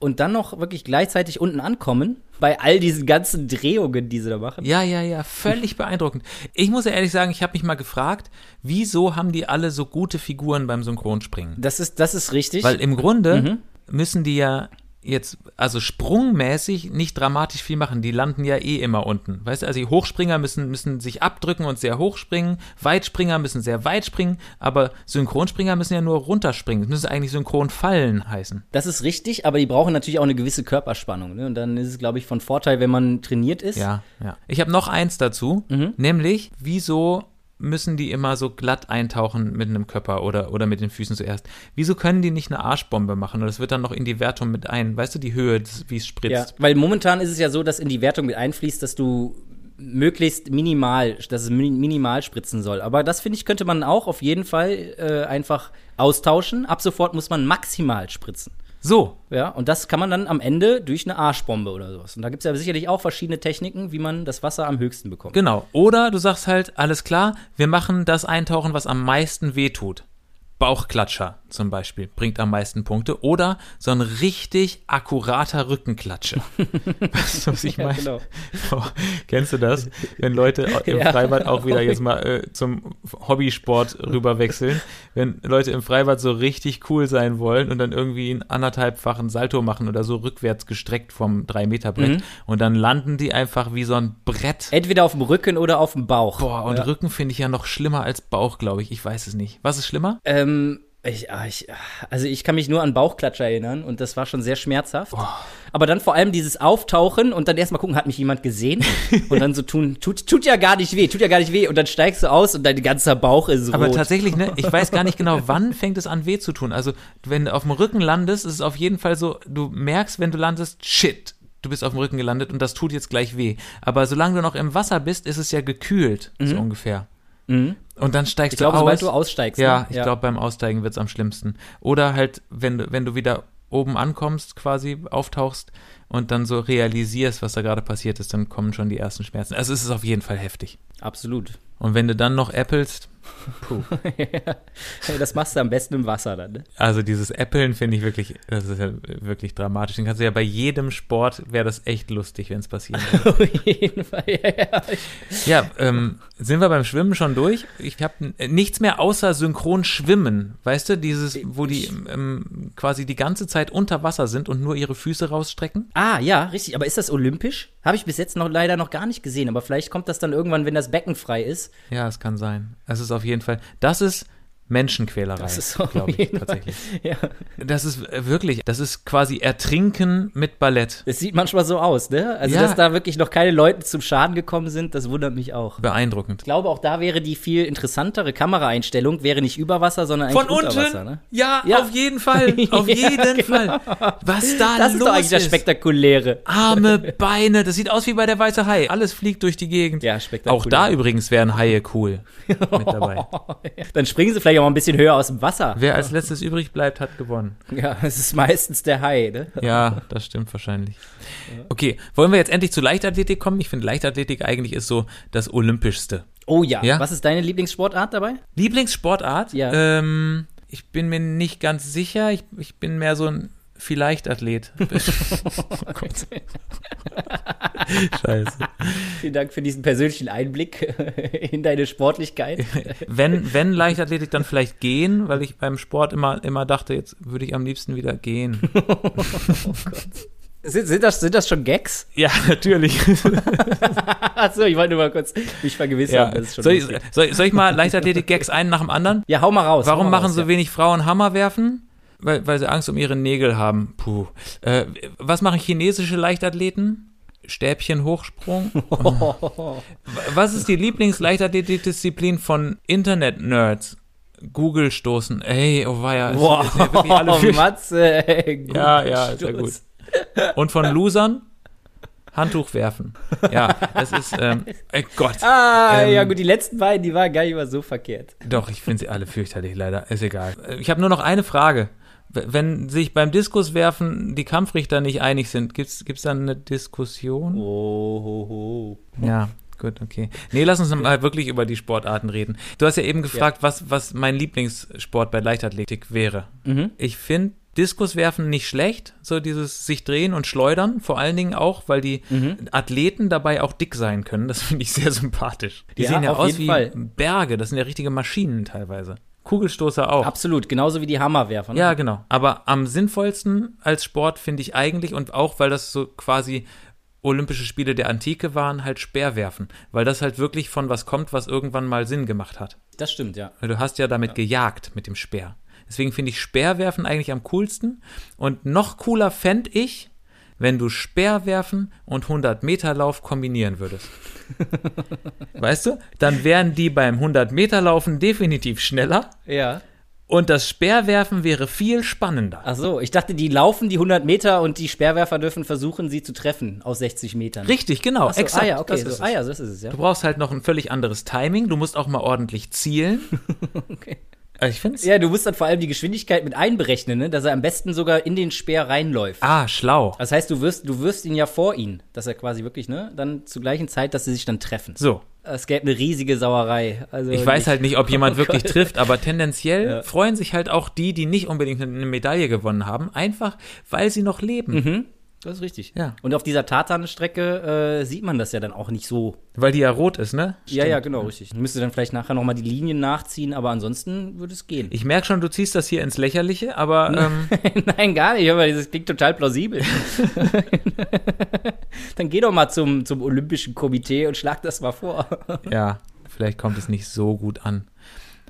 und dann noch wirklich gleichzeitig unten ankommen bei all diesen ganzen Drehungen, die sie da machen. Ja, ja, ja, völlig beeindruckend. Ich muss ja ehrlich sagen, ich habe mich mal gefragt, wieso haben die alle so gute Figuren beim Synchronspringen? Das ist, das ist richtig. Weil im Grunde Mhm. müssen die ja jetzt, also sprungmäßig nicht dramatisch viel machen. Die landen ja eh immer unten. Weißt du, also die Hochspringer müssen, müssen sich abdrücken und sehr hoch springen. Weitspringer müssen sehr weit springen. Aber Synchronspringer müssen ja nur runterspringen. Das müsste eigentlich synchron fallen heißen. das ist richtig, aber die brauchen natürlich auch eine gewisse Körperspannung. Ne? Und dann ist es, glaube ich, von Vorteil, wenn man trainiert ist. Ja, ja. Ich habe noch eins dazu, Mhm. nämlich, wieso müssen die immer so glatt eintauchen mit einem Körper oder, oder mit den Füßen zuerst? Wieso können die nicht eine Arschbombe machen? Und das wird dann noch in die Wertung mit ein. Weißt du, die Höhe, wie es spritzt? Ja, weil momentan ist es ja so, dass in die Wertung mit einfließt, dass du möglichst minimal, dass es mi- minimal spritzen soll. Aber das finde ich, könnte man auch auf jeden Fall äh, einfach austauschen. Ab sofort muss man maximal spritzen. So, Ja, und das kann man dann am Ende durch eine Arschbombe oder sowas. Und da gibt es ja sicherlich auch verschiedene Techniken, wie man das Wasser am höchsten bekommt. Genau. Oder du sagst halt, alles klar, wir machen das Eintauchen, was am meisten wehtut. Bauchklatscher zum Beispiel bringt am meisten Punkte. Oder so ein richtig akkurater Rückenklatscher. weißt du, was ich Ja, meine? genau. Oh, kennst du das? Wenn Leute im Ja. Freibad auch wieder jetzt mal äh, zum Hobbysport rüberwechseln. Wenn Leute im Freibad so richtig cool sein wollen und dann irgendwie einen anderthalbfachen Salto machen oder so rückwärts gestreckt vom 3-Meter-Brett. Mhm. Und dann landen die einfach wie so ein Brett. Entweder auf dem Rücken oder auf dem Bauch. Boah, und ja. Rücken finde ich ja noch schlimmer als Bauch, glaube ich. Ich weiß es nicht. Was ist schlimmer? Ähm, ich, ah, ich, also ich kann mich nur an Bauchklatscher erinnern und das war schon sehr schmerzhaft. Aber dann vor allem dieses Auftauchen und dann erstmal gucken, hat mich jemand gesehen? und dann so tun, tut, tut ja gar nicht weh, tut ja gar nicht weh. Und dann steigst du aus und dein ganzer Bauch ist rot. Aber tatsächlich, ne, ich weiß gar nicht genau, wann fängt es an weh zu tun. Also, wenn du auf dem Rücken landest, ist es auf jeden Fall so, du merkst, wenn du landest, shit, du bist auf dem Rücken gelandet und das tut jetzt gleich weh. Aber solange du noch im Wasser bist, ist es ja gekühlt, so ungefähr. Und dann steigst Mhm. ich glaube, du aus. sobald du aussteigst. Ja, ne? ich glaube, beim Aussteigen wird's am schlimmsten. Oder halt, wenn du, wenn du wieder oben ankommst, quasi auftauchst und dann so realisierst, was da gerade passiert ist, dann kommen schon die ersten Schmerzen. Also es ist auf jeden Fall heftig. Absolut. Und wenn du dann noch äppelst, puh. das machst du am besten im Wasser dann, ne? Also dieses Äppeln finde ich wirklich, das ist ja wirklich dramatisch. Den kannst du ja bei jedem Sport, wäre das echt lustig, wenn es passiert. Auf jeden Fall, ja. Ja, ja ähm, sind wir beim Schwimmen schon durch? Ich habe nichts mehr außer synchron schwimmen. Weißt du, dieses, wo die ähm, quasi die ganze Zeit unter Wasser sind und nur ihre Füße rausstrecken? Ah, ja, richtig. Aber ist das olympisch? Habe ich bis jetzt noch leider noch gar nicht gesehen. Aber vielleicht kommt das dann irgendwann, wenn das Becken frei ist. Ja, es kann sein. Es ist auf jeden Fall. Das ist Menschenquälerei. Das ist glaube ich, tatsächlich. Ja. Das ist äh, wirklich, das ist quasi Ertrinken mit Ballett. Es sieht manchmal so aus, ne? Also, ja. dass da wirklich noch keine Leute zum Schaden gekommen sind, das wundert mich auch. Beeindruckend. Ich glaube, auch da wäre die viel interessantere Kameraeinstellung, wäre nicht über Wasser, sondern eigentlich Von unter Wasser, ne? Ja, ja, auf jeden Fall. Auf ja, jeden genau. Fall. Was da das los ist. Das ist doch eigentlich das Spektakuläre. Arme, Beine, das sieht aus wie bei der Weiße Hai. Alles fliegt durch die Gegend. Ja, spektakulär. Auch da übrigens wären Haie cool mit dabei. Dann springen sie vielleicht auch mal ein bisschen höher aus dem Wasser. Wer als letztes übrig bleibt, hat gewonnen. Ja, es ist meistens der Hai, ne? Ja, das stimmt wahrscheinlich. Okay, wollen wir jetzt endlich zu Leichtathletik kommen? Ich finde, Leichtathletik eigentlich ist so das Olympischste. Oh ja. ja. Was ist deine Lieblingssportart dabei? Lieblingssportart? Ja. Ähm, ich bin mir nicht ganz sicher. Ich, ich bin mehr so ein vielleicht Athlet. oh Gott. Scheiße. Vielen Dank für diesen persönlichen Einblick in deine Sportlichkeit. Wenn, wenn Leichtathletik, dann vielleicht gehen, weil ich beim Sport immer, immer dachte, jetzt würde ich am liebsten wieder gehen. oh Gott. Sind, sind, das, sind das schon Gags? Ja, natürlich. Achso, ich wollte nur mal kurz mich vergewissern. Ja. soll, ich, soll, soll, ich mal Leichtathletik-Gags einen nach dem anderen? Ja, hau mal raus. Warum mal machen raus, so ja. wenig Frauen Hammer werfen? Weil, weil sie Angst um ihre Nägel haben. Puh. Äh, was machen chinesische Leichtathleten? Stäbchen-Hochsprung. Was ist die Lieblings-Leichtathletik-Disziplin von Internet-Nerds? Google stoßen. Ey, oh weia. Wow, ja Matze, ey, Ja, ja, ist ja gut. Und von Losern? Handtuch werfen. Ja, das ist, ähm, ey Gott. Ah, ähm, ja gut, die letzten beiden, die waren gar nicht mal so verkehrt. Doch, ich finde sie alle fürchterlich, leider. Ist egal. Ich habe nur noch eine Frage wenn sich beim Diskuswerfen die Kampfrichter nicht einig sind, gibt es dann eine Diskussion? Oh, ho, ho. Ja, gut, okay. Nee, lass uns mal wirklich über die Sportarten reden. Du hast ja eben gefragt, ja. was, was mein Lieblingssport bei Leichtathletik wäre. Mhm. Ich finde Diskuswerfen nicht schlecht, so dieses sich drehen und schleudern, vor allen Dingen auch, weil die mhm. Athleten dabei auch dick sein können. Das finde ich sehr sympathisch. Die ja, sehen ja aus wie Fall. Berge, das sind ja richtige Maschinen teilweise. Kugelstoßer auch. Absolut, genauso wie die Hammerwerfer. Ne? Ja, genau. Aber am sinnvollsten als Sport finde ich eigentlich und auch, weil das so quasi Olympische Spiele der Antike waren, halt Speerwerfen, weil das halt wirklich von was kommt, was irgendwann mal Sinn gemacht hat. Das stimmt, ja. Du hast ja damit ja. gejagt mit dem Speer. Deswegen finde ich Speerwerfen eigentlich am coolsten. Und noch cooler fände ich, wenn du Speerwerfen und 100-Meter-Lauf kombinieren würdest. weißt du? Dann wären die beim 100-Meter-Laufen definitiv schneller. Ja. Und das Speerwerfen wäre viel spannender. Ach so, ich dachte, die laufen die 100 Meter und die Speerwerfer dürfen versuchen, sie zu treffen aus 60 Metern. Richtig, genau, so, exakt. Ah ja, okay, so, ah ja, so ist es, ja. Du brauchst halt noch ein völlig anderes Timing. Du musst auch mal ordentlich zielen. okay. Also ich finde Ja, du musst dann vor allem die Geschwindigkeit mit einberechnen, ne? dass er am besten sogar in den Speer reinläuft. Ah, schlau. Das heißt, du wirst, du wirst ihn ja vor ihn, dass er quasi wirklich, ne, dann zur gleichen Zeit, dass sie sich dann treffen. So. Es gäbe eine riesige Sauerei. Also ich weiß halt nicht, ob jemand oh wirklich trifft, aber tendenziell ja. freuen sich halt auch die, die nicht unbedingt eine Medaille gewonnen haben, einfach weil sie noch leben. Mhm. Das ist richtig. Ja. Und auf dieser Tartan-Strecke äh, sieht man das ja dann auch nicht so. Weil die ja rot ist, ne? Stimmt. Ja, ja, genau, richtig. Müsste dann vielleicht nachher nochmal die Linien nachziehen, aber ansonsten würde es gehen. Ich merke schon, du ziehst das hier ins Lächerliche, aber. Ähm Nein, gar nicht, aber das klingt total plausibel. dann geh doch mal zum, zum Olympischen Komitee und schlag das mal vor. ja, vielleicht kommt es nicht so gut an.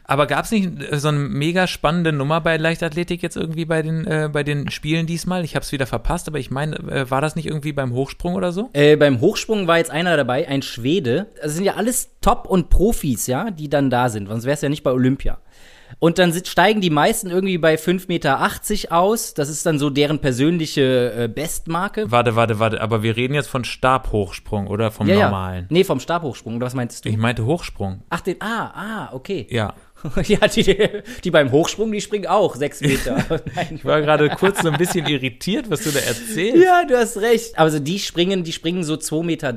Aber gab es nicht äh, so eine mega spannende Nummer bei Leichtathletik jetzt irgendwie bei den, äh, bei den Spielen diesmal? Ich habe es wieder verpasst, aber ich meine, äh, war das nicht irgendwie beim Hochsprung oder so? Äh, beim Hochsprung war jetzt einer dabei, ein Schwede. Das sind ja alles Top- und Profis, ja, die dann da sind, sonst wäre es ja nicht bei Olympia. Und dann steigen die meisten irgendwie bei 5,80 Meter aus. Das ist dann so deren persönliche äh, Bestmarke. Warte, warte, warte, aber wir reden jetzt von Stabhochsprung oder vom Ja, ja. normalen? Nee, vom Stabhochsprung. Oder was meinst du? Ich meinte Hochsprung. Ach, den, ah, ah, okay. Ja. ja, die, die beim Hochsprung, die springen auch sechs Meter. Nein, Ich war gerade kurz so ein bisschen irritiert, was du da erzählst. ja, du hast recht. Also die springen, die springen so 2,30 Meter.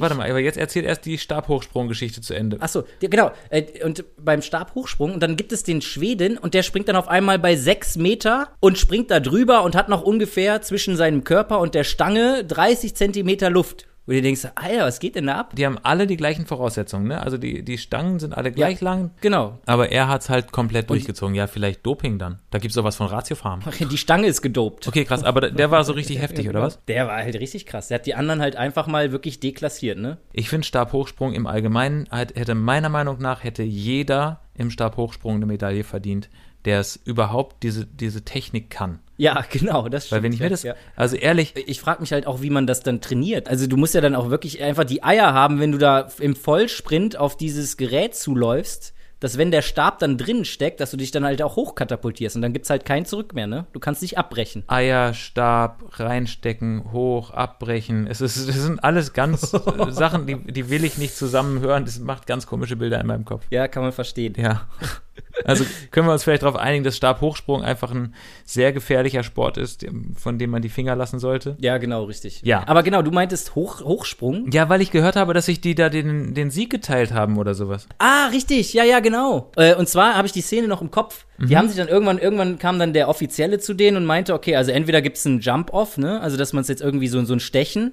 Warte mal, aber jetzt erzählt erst die Stabhochsprung-Geschichte zu Ende. Achso, genau. Äh, Und beim Stabhochsprung, und dann gibt es den Schweden und der springt dann auf einmal bei 6 Meter und springt da drüber und hat noch ungefähr zwischen seinem Körper und der Stange 30 Zentimeter Luft. Wo du denkst, Alter, was geht denn da ab? Die haben alle die gleichen Voraussetzungen, ne? Also die, die Stangen sind alle gleich lang, Genau. aber er hat's halt komplett durchgezogen. Ja, vielleicht Doping dann. Da gibt's sowas von Ratiofarm. Die Stange ist gedopt. Okay, krass, aber der- war so richtig heftig, oder was? Der war halt richtig krass. Der hat die anderen halt einfach mal wirklich deklassiert, ne? Ich finde Stabhochsprung im Allgemeinen hätte meiner Meinung nach hätte jeder im Stabhochsprung eine Medaille verdient, der es überhaupt diese, diese Technik kann. Ja, genau, das Weil wenn ich mir das, ja. also ehrlich, Ich frage mich halt auch, wie man das dann trainiert. Also du musst ja dann auch wirklich einfach die Eier haben, wenn du da im Vollsprint auf dieses Gerät zuläufst, dass wenn der Stab dann drin steckt, dass du dich dann halt auch hochkatapultierst und dann gibt's halt kein Zurück mehr, ne? Du kannst nicht abbrechen. Eier, Stab, reinstecken, hoch, abbrechen. Es, ist, es sind alles ganz Sachen, die, die will ich nicht zusammen hören. Das macht ganz komische Bilder in meinem Kopf. Ja, kann man verstehen. Ja. Also können wir uns vielleicht darauf einigen, dass Stabhochsprung einfach ein sehr gefährlicher Sport ist, von dem man die Finger lassen sollte. Ja, genau, richtig. Ja. Aber genau, du meintest Hoch, Hochsprung. Ja, weil ich gehört habe, dass sich die da den, den Sieg geteilt haben oder sowas. Ah, richtig, ja, ja, genau. Äh, und zwar habe ich die Szene noch im Kopf. Die haben sich dann irgendwann, irgendwann kam dann der Offizielle zu denen und meinte, okay, also entweder gibt's einen Jump-Off, ne? Also dass man es jetzt irgendwie so, so ein Stechen,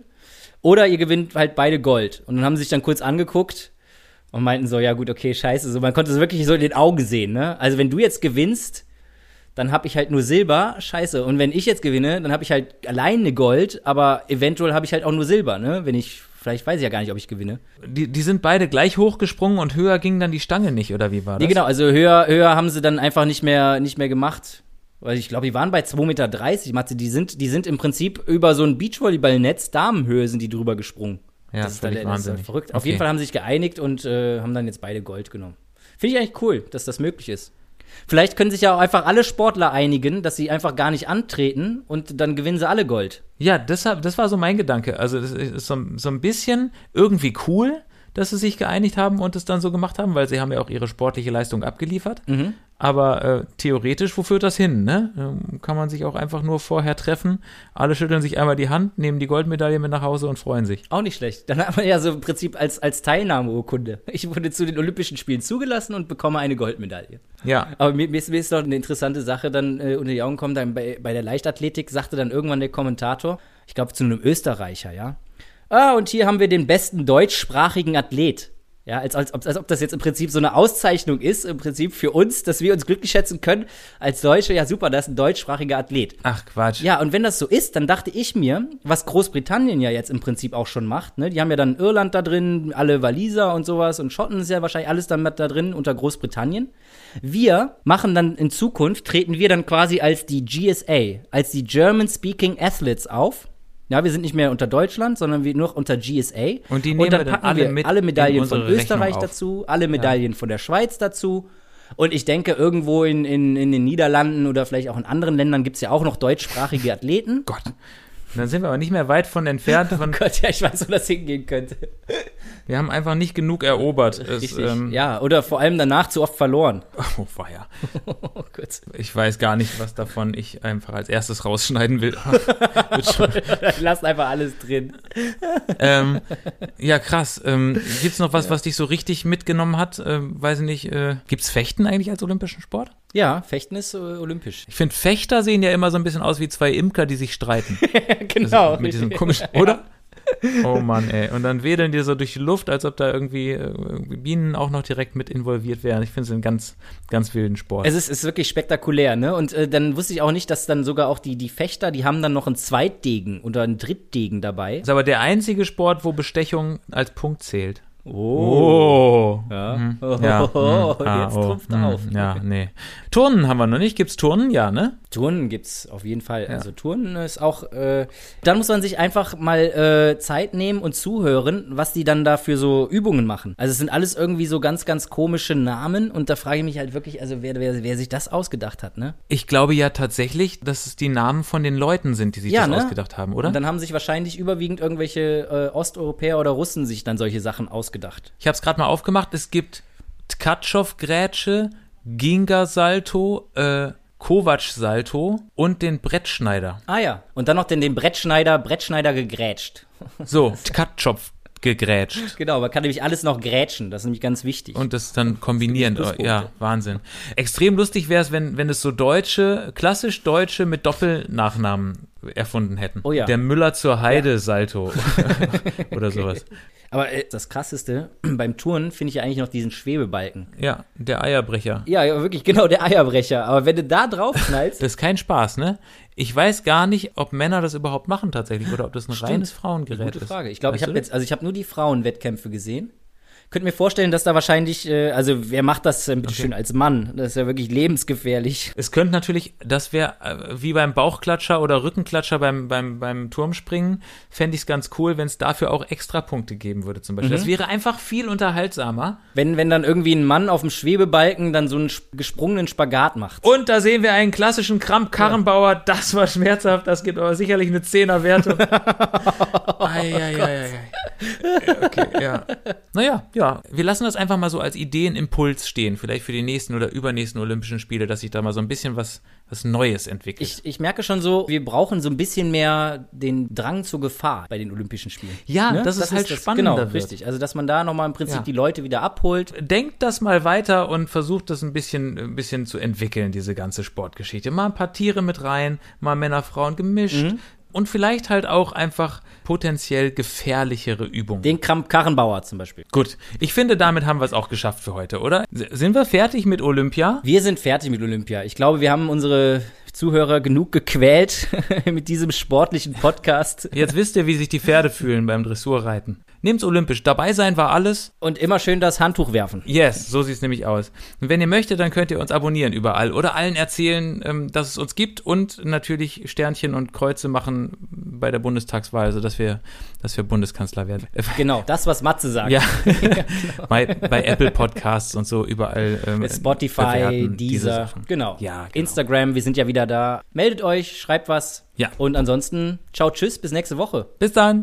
oder ihr gewinnt halt beide Gold. Und dann haben sie sich dann kurz angeguckt und meinten so, ja gut, okay, scheiße. So, man konnte es wirklich so in den Augen sehen, ne? Also wenn du jetzt gewinnst, dann habe ich halt nur Silber, scheiße. Und wenn ich jetzt gewinne, dann habe ich halt allein eine Gold, aber eventuell habe ich halt auch nur Silber, ne? Wenn ich, vielleicht weiß ich ja gar nicht, ob ich gewinne. Die, die sind beide gleich hochgesprungen und höher ging dann die Stange nicht, oder wie war das? Nee, genau, also höher, höher haben sie dann einfach nicht mehr, nicht mehr gemacht. Weil ich glaube, die waren bei 2,30 Meter, Matze. Die sind, die sind im Prinzip über so ein Beachvolleyballnetz, Damenhöhe sind die drüber gesprungen. Ja, das ist, dann, das ist verrückt. Auf Okay. jeden Fall haben sie sich geeinigt und äh, haben dann jetzt beide Gold genommen. Finde ich eigentlich cool, dass das möglich ist. Vielleicht können sich ja auch einfach alle Sportler einigen, dass sie einfach gar nicht antreten und dann gewinnen sie alle Gold. Ja, deshalb, das war so mein Gedanke. Also das ist so, so ein bisschen irgendwie cool, dass sie sich geeinigt haben und es dann so gemacht haben, weil sie haben ja auch ihre sportliche Leistung abgeliefert. Mhm. Aber äh, theoretisch, wo führt das hin? Ne? Ähm, Kann man sich auch einfach nur vorher treffen, alle schütteln sich einmal die Hand, nehmen die Goldmedaille mit nach Hause und freuen sich. Auch nicht schlecht. Dann hat man ja so im Prinzip als, als Teilnahmeurkunde. Ich wurde zu den Olympischen Spielen zugelassen und bekomme eine Goldmedaille. Ja, Aber mir, mir, ist, mir ist noch eine interessante Sache dann äh, unter die Augen gekommen. Dann bei, bei der Leichtathletik sagte dann irgendwann der Kommentator, ich glaube zu einem Österreicher, ja. Ah, und hier haben wir den besten deutschsprachigen Athlet. Ja, als, als, ob- als ob das jetzt im Prinzip so eine Auszeichnung ist, im Prinzip für uns, dass wir uns glücklich schätzen können als Deutsche. Ja, super, das ist ein deutschsprachiger Athlet. ach Quatsch. Ja, und wenn das so ist, dann dachte ich mir, was Großbritannien ja jetzt im Prinzip auch schon macht, ne? Die haben ja dann Irland da drin, alle Waliser und sowas und Schotten ist ja wahrscheinlich alles dann mit da drin unter Großbritannien. Wir machen dann in Zukunft, treten wir dann quasi als die GSA, als die German Speaking Athletes auf. Ja, wir sind nicht mehr unter Deutschland, sondern wir nur unter GSA. Und die nehmen wir dann alle mit alle Medaillen von Österreich dazu, alle Medaillen von der Schweiz dazu. Und ich denke, irgendwo in, in, in den Niederlanden oder vielleicht auch in anderen Ländern gibt es ja auch noch deutschsprachige Athleten. Gott. Dann sind wir aber nicht mehr weit von entfernt. Von, Gott, ja, ich weiß, wo das hingehen könnte. wir haben einfach nicht genug erobert. Es, ähm, ja, oder vor allem danach zu oft verloren. Oh, weia. Oh Gott. Ich weiß gar nicht, was davon ich einfach als erstes rausschneiden will. Lasst einfach alles drin. ähm, ja, krass. Ähm, gibt's noch was, was dich so richtig mitgenommen hat? Ähm, weiß ich nicht. Äh, gibt's Fechten eigentlich als olympischen Sport? Ja, Fechten ist äh, olympisch. Ich finde, Fechter sehen ja immer so ein bisschen aus wie zwei Imker, die sich streiten. genau. Also mit diesem komischen, oder? Oh Mann, ey. Und dann wedeln die so durch die Luft, als ob da irgendwie, äh, irgendwie Bienen auch noch direkt mit involviert wären. Ich finde es einen ganz, ganz wilden Sport. Es ist, ist wirklich spektakulär, ne? Und äh, dann wusste ich auch nicht, dass dann sogar auch die, die Fechter, die haben dann noch einen Zweitdegen oder einen Drittdegen dabei. ist aber der einzige Sport, wo Bestechung als Punkt zählt. Oh. Ja. Mhm. Oh, Ja. oh, Mhm. Ah, jetzt oh. trumpft Mhm. auf. Ja, nee. Turnen haben wir noch nicht. Gibt's Turnen? Ja, ne? Turnen gibt's auf jeden Fall. Also Turnen ist auch, äh, dann muss man sich einfach mal äh, Zeit nehmen und zuhören, was die dann da für so Übungen machen. Also es sind alles irgendwie so ganz, ganz komische Namen und da frage ich mich halt wirklich, also wer, wer, wer sich das ausgedacht hat, ne? Ich glaube ja tatsächlich, dass es die Namen von den Leuten sind, die sich das ausgedacht haben, oder? Und dann haben sich wahrscheinlich überwiegend irgendwelche äh, Osteuropäer oder Russen sich dann solche Sachen ausgedacht. Ich habe es gerade mal aufgemacht. Es gibt Tkatschow-Grätsche, Ginga-Salto, äh, Kovac-Salto und den Brettschneider. Ah ja. Und dann noch den, den Brettschneider, Brettschneider gegrätscht. So, Tkatschow gegrätscht. Genau, man kann nämlich alles noch grätschen, das ist nämlich ganz wichtig. Und das dann kombinieren. Das ja, Wahnsinn. Extrem lustig wäre es, wenn, wenn es so Deutsche, klassisch Deutsche mit Doppelnachnamen erfunden hätten. Oh ja. Der Müller zur Heide Salto oder sowas. Aber äh, das Krasseste beim Touren finde ich ja eigentlich noch diesen Schwebebalken. Ja, der Eierbrecher. Ja, ja, wirklich, genau, der Eierbrecher. Aber wenn du da drauf knallst, Das ist kein Spaß, ne? Ich weiß gar nicht, ob Männer das überhaupt machen tatsächlich oder ob das ein reines Frauengerät gute ist. Frage. Ich glaube, ich habe jetzt, also ich habe nur die Frauenwettkämpfe gesehen. Könnte mir vorstellen, dass da wahrscheinlich, äh, also wer macht das denn bitte schön als Mann? Das ist ja wirklich lebensgefährlich. Es könnte natürlich, das wäre äh, wie beim Bauchklatscher oder Rückenklatscher beim, beim, beim Turmspringen, fände ich es ganz cool, wenn es dafür auch extra Punkte geben würde zum Beispiel. Das wäre einfach viel unterhaltsamer. Wenn, wenn dann irgendwie ein Mann auf dem Schwebebalken dann so einen sp- gesprungenen Spagat macht. Und da sehen wir einen klassischen Kramp-Karrenbauer. Das war schmerzhaft. Das gibt aber sicherlich eine Zehner-Wertung. Eieieiei. Okay, ja. Naja, ja. Wir lassen das einfach mal so als Ideenimpuls stehen. Vielleicht für die nächsten oder übernächsten Olympischen Spiele, dass sich da mal so ein bisschen was, was Neues entwickelt. Ich, ich merke schon so, wir brauchen so ein bisschen mehr den Drang zur Gefahr bei den Olympischen Spielen. Ja, dass es halt spannender Genau, wird. richtig. Also, dass man da nochmal im Prinzip Ja. die Leute wieder abholt. denkt das mal weiter und versucht das ein bisschen, ein bisschen zu entwickeln, diese ganze Sportgeschichte. Mal ein paar Tiere mit rein, mal Männer, Frauen gemischt. Mhm. Und vielleicht halt auch einfach potenziell gefährlichere Übungen. Den Kramp-Karrenbauer zum Beispiel. Gut, ich finde, damit haben wir es auch geschafft für heute, oder? S- Sind wir fertig mit Olympia? Wir sind fertig mit Olympia. Ich glaube, wir haben unsere Zuhörer genug gequält mit diesem sportlichen Podcast. Jetzt wisst ihr, wie sich die Pferde fühlen beim Dressurreiten. Nehmt's olympisch. Dabei sein war alles. Und immer schön das Handtuch werfen. Yes, so sieht's nämlich aus. Und wenn ihr möchtet, dann könnt ihr uns abonnieren überall oder allen erzählen, ähm, dass es uns gibt und natürlich Sternchen und Kreuze machen bei der Bundestagswahl, sodass wir, dass wir Bundeskanzler werden. Genau, das, was Matze sagt. Ja, bei, bei Apple Podcasts und so überall. Ähm, Spotify, bewerten diese genau. Ja, genau. Instagram, wir sind ja wieder da. Meldet euch, schreibt was. Ja. Und ansonsten, ciao, tschüss, bis nächste Woche. Bis dann.